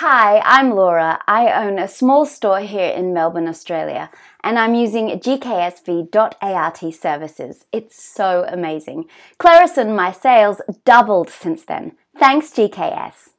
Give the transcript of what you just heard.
Hi, I'm Laura. I own a small store here in Melbourne, Australia, and I'm using gksv.art services. It's so amazing. Clarison, my sales doubled since then. Thanks, GKS.